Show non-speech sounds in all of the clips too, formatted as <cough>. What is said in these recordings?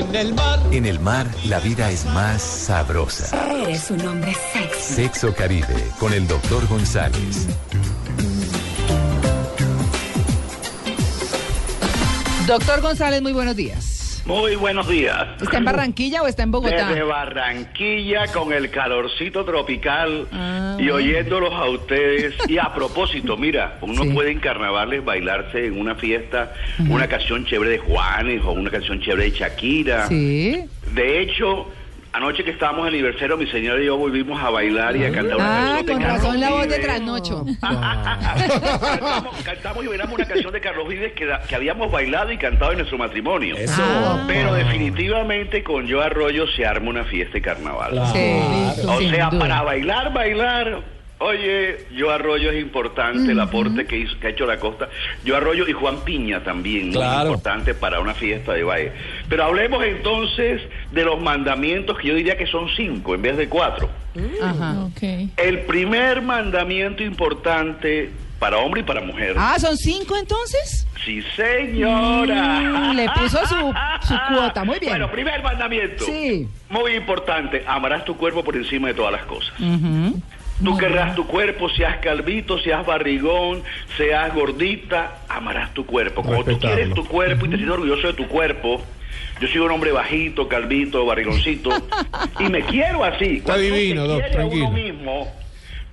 En el mar. En el mar, la vida es más sabrosa. Eres un hombre sexy. Sexo Caribe, con el doctor González. Doctor González, muy buenos días. Muy buenos días. ¿Está en Barranquilla o está en Bogotá? Desde Barranquilla con el calorcito tropical Ah, y oyéndolos a ustedes. Y a propósito, mira, uno Sí. puede en carnavales bailarse en una fiesta una canción chévere de Juanes o una canción chévere de Shakira. Sí. De hecho, anoche que estábamos en aniversario, mi señora y yo volvimos a bailar y a cantar una Ah, canción de con Carlos razón la voz de trasnocho. <laughs> cantamos, cantamos y bailamos una canción de Carlos Vives que, que habíamos bailado y cantado en nuestro matrimonio. Eso. Ah. Pero definitivamente con Yo Arroyo se arma una fiesta de carnaval. Sí, O sea, para bailar, bailar. Oye, Yo Arroyo es importante, el aporte que, hizo, que ha hecho la costa. Yo Arroyo y Juan Piña también, muy Claro. importante para una fiesta de baile. Pero hablemos entonces de los mandamientos, que yo diría que son cinco en vez de cuatro. Ajá. El primer mandamiento importante para hombre y para mujer. Ah, ¿son cinco entonces? Sí, señora. Mm, le puso su- su cuota, muy bien. Bueno, primer mandamiento. Sí. Muy importante, amarás tu cuerpo por encima de todas las cosas. Tú querrás tu cuerpo, seas calvito, seas barrigón, seas gordita, amarás tu cuerpo. Como tú quieres tu cuerpo y te sientes orgulloso de tu cuerpo, yo soy un hombre bajito, calvito, barrigoncito, y me quiero así. Está Cuando divino, Doc, uno tranquilo. mismo,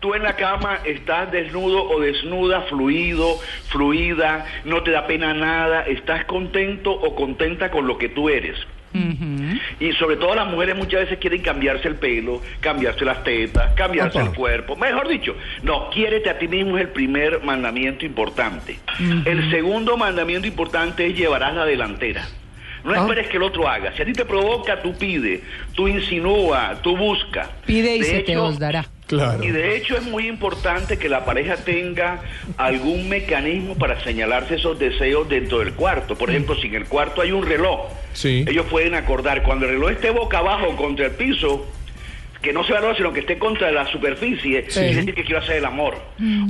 tú en la cama estás desnudo o desnuda, fluido, fluida, no te da pena nada, estás contento o contenta con lo que tú eres. Y sobre todo las mujeres muchas veces quieren cambiarse el pelo, cambiarse las tetas, cambiarse Opa. el cuerpo. Mejor dicho, no, quiérete a ti mismo es el primer mandamiento importante. El segundo mandamiento importante es llevarás la delantera. No Ah. esperes que el otro haga. Si a ti te provoca, tú pide, tú insinúa, tú busca. Pide y De se te os dará. Claro. y de hecho es muy importante que la pareja tenga algún mecanismo para señalarse esos deseos dentro del cuarto. Por ejemplo, si en el cuarto hay un reloj, Sí. ellos pueden acordar cuando el reloj esté boca abajo contra el piso, que no se valora, sino que esté contra la superficie, Sí. es decir, que quiero hacer el amor.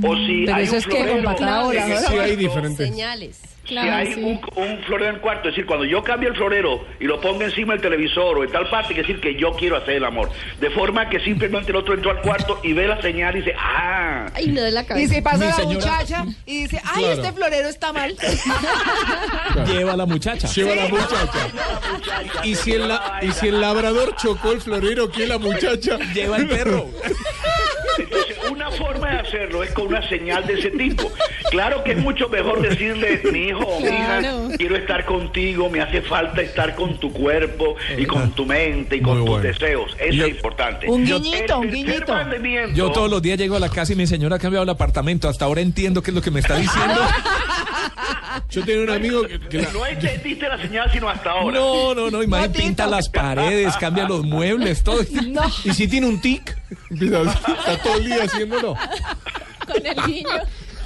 O si Pero hay eso un es que florero. Sí, hay diferentes. Señales. Si hay un, un florero en el cuarto, es decir, cuando yo cambio el florero y lo pongo encima del televisor o en tal parte, es decir, que yo quiero hacer el amor. De forma que simplemente el otro entró al cuarto y ve la señal y dice, ah, Ay, me doy la Y cabeza. si pasa Mi la señora- muchacha y dice, ay, Claro. este florero está mal. <laughs> Lleva a la muchacha. Lleva a la <laughs> muchacha. Y si, el la- y si el labrador chocó el florero, ¿qué la muchacha? Lleva el perro. <laughs> Entonces, una forma de hacerlo es con una señal de ese tipo. Claro que es mucho mejor decirle, <laughs> mi hijo o mi hija, quiero estar contigo, me hace falta estar con tu cuerpo y con tu mente y con Muy tus bueno. deseos. Eso Yo- es importante. Un guiñito, un guiñito. Yo todos los días llego a la casa y mi señora ha cambiado el apartamento. Hasta ahora entiendo qué es lo que me está diciendo. <laughs> Yo tenía un amigo que, que la- No entendiste la señal sino hasta ahora. No, no, no. Imagínate, pinta las paredes, cambia los muebles, todo. No. y si tiene un tic, <laughs> está todo el día haciéndolo. Con el niño.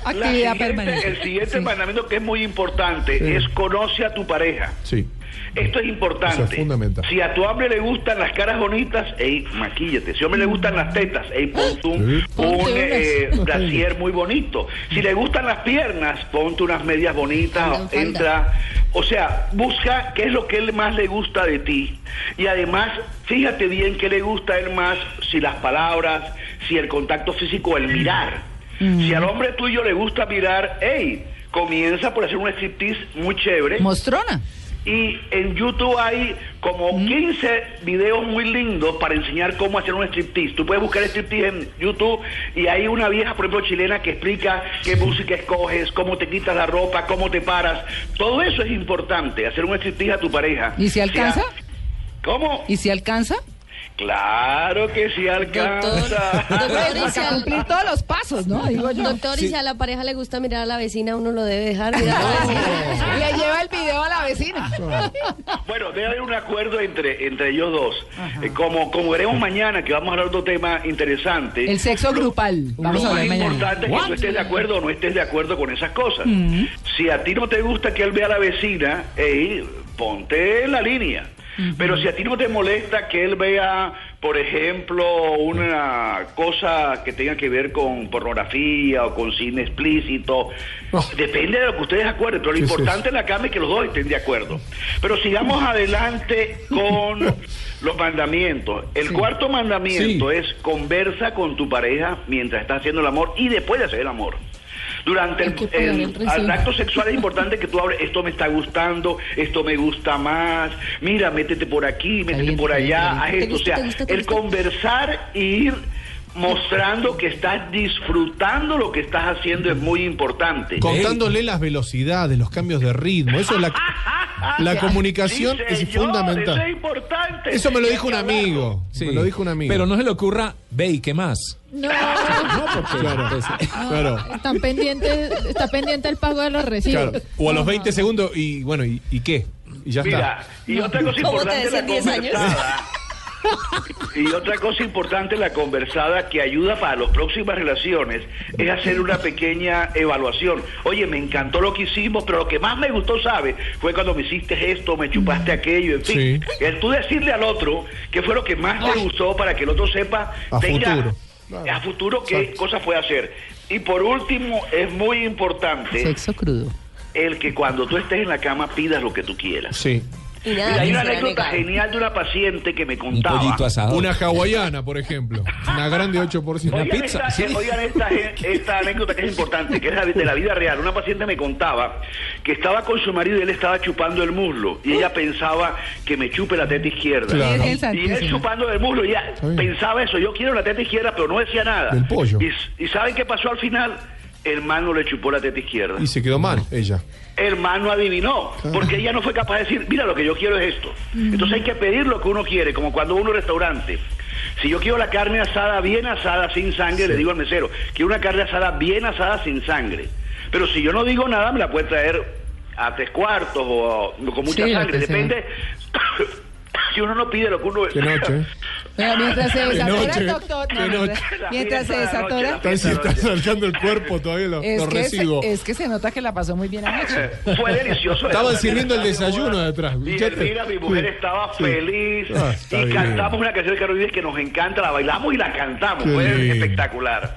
Actividad siguiente- permanente. El siguiente Sí. mandamiento que es muy importante Sí. es conoce a tu pareja. Sí. Esto es importante. Eso es fundamental. Si a tu hombre le gustan las caras bonitas, ey, maquíllate. Si a hombre le gustan las tetas, ey, ponte un, un Ponte eh, unas. brasier muy bonito. Si le gustan las piernas, ponte unas medias bonitas, entra. O sea, busca qué es lo que él más le gusta de ti. Y además, fíjate bien qué le gusta a él más, si las palabras, si el contacto físico, el mirar. Si al hombre tuyo le gusta mirar, hey, comienza por hacer un striptease muy chévere. Mostrona. Y en YouTube hay como 15 videos muy lindos para enseñar cómo hacer un striptease. Tú puedes buscar striptease en YouTube y hay una vieja, por ejemplo, chilena que explica qué música escoges, cómo te quitas la ropa, cómo te paras. Todo eso es importante, hacer un striptease a tu pareja. ¿Y si alcanza? ¿Cómo? ¿Y si alcanza? Claro que sí alcanza. Doctor, <laughs> doctor, y si al- cumplir todos los pasos, ¿no? Digo yo. doctor, y si a la pareja le gusta mirar a la vecina, uno lo debe dejar mirar a la <laughs> vecina. Le lleva el video a la vecina. Bueno, debe haber un acuerdo entre, entre ellos dos. Eh, como, como veremos mañana, que vamos a hablar de otro tema interesante. El sexo grupal. Vamos lo a más mañana. importante es que tú estés de acuerdo o no estés de acuerdo con esas cosas. Si a ti no te gusta que él vea a la vecina, ey, ponte en la línea. Pero si a ti no te molesta que él vea, por ejemplo, una cosa que tenga que ver con pornografía o con cine explícito. Oh. Depende de lo que ustedes acuerden, pero lo Sí, sí. importante en la cama es que los dos estén de acuerdo. Pero sigamos adelante con <laughs> los mandamientos. El cuarto mandamiento es conversa con tu pareja mientras estás haciendo el amor y después de hacer el amor. Durante el, acto sexual es importante que tú hables, esto me está gustando, esto me gusta más, mira, métete por aquí, métete bien, por allá, haz esto. O ¿Te sea, gusta, el conversar y ir mostrando que estás disfrutando lo que estás haciendo es muy importante. Contándole las velocidades, los cambios de ritmo. Eso es la, <laughs> la comunicación Sí, es señor, fundamental. Eso es importante. Eso me lo dijo un amigo. Sí. Me lo dijo un amigo. Pero no se le ocurra, ve y qué más. No, <laughs> Claro, <laughs> claro, Están pendientes, está pendiente el pago de los recibos. claro. O a los 20 segundos y bueno, ¿y, y qué? Y ya Mira, está. y otra cosa ¿Cómo te importante la en 10 años? conversada. Y otra cosa importante la conversada que ayuda para las próximas relaciones es hacer una pequeña evaluación. Oye, me encantó lo que hicimos, pero lo que más me gustó, ¿sabes? Fue cuando me hiciste esto, me chupaste aquello, en fin. Sí. El tú decirle al otro qué fue lo que más te gustó para que el otro sepa A tenga- futuro. Claro. a futuro qué Exacto. cosas puede hacer. Y por último, es muy importante sexo crudo. el que cuando tú estés en la cama pidas lo que tú quieras. Sí. Y nada, hay una anécdota genial de una paciente que me Un contaba. pollito asado. Una hawaiana, por ejemplo. Una grande 8%. Una Oigan, pizza, esta, sí. eh, oigan esta, esta anécdota que es importante, que es la- de la vida real. Una paciente me contaba que estaba con su marido y él estaba chupando el muslo. Y ella pensaba que me chupe la teta izquierda. Claro. Y él chupando el muslo, y ella pensaba eso. Yo quiero la teta izquierda, pero no decía nada. Del pollo. Y, y ¿saben qué pasó al final? El man no le chupó la teta izquierda. Y se quedó mal ella. el man no adivinó, porque ella no fue capaz de decir, mira, lo que yo quiero es esto. Entonces hay que pedir lo que uno quiere, como cuando uno a un restaurante. Si yo quiero la carne asada bien asada, sin sangre, le digo al mesero, quiero una carne asada bien asada, sin sangre. Pero si yo no digo nada, me la puede traer a tres cuartos o, o con mucha Sí, sangre. Depende. <coughs> si uno no pide lo que uno... Qué noche. Pero mientras se desatora noche, doctor, no, mientras, se desatora, se está saltando el cuerpo todavía los, es los que, se, es que se nota que la pasó muy bien anoche. Fue delicioso. Estaban sirviendo el desayuno de atrás. Mira, mi mujer estaba Sí. feliz. Ah, está y bien. cantamos una canción de Carlos Vives que nos encanta, la bailamos y la cantamos. Qué Fue lindo. espectacular.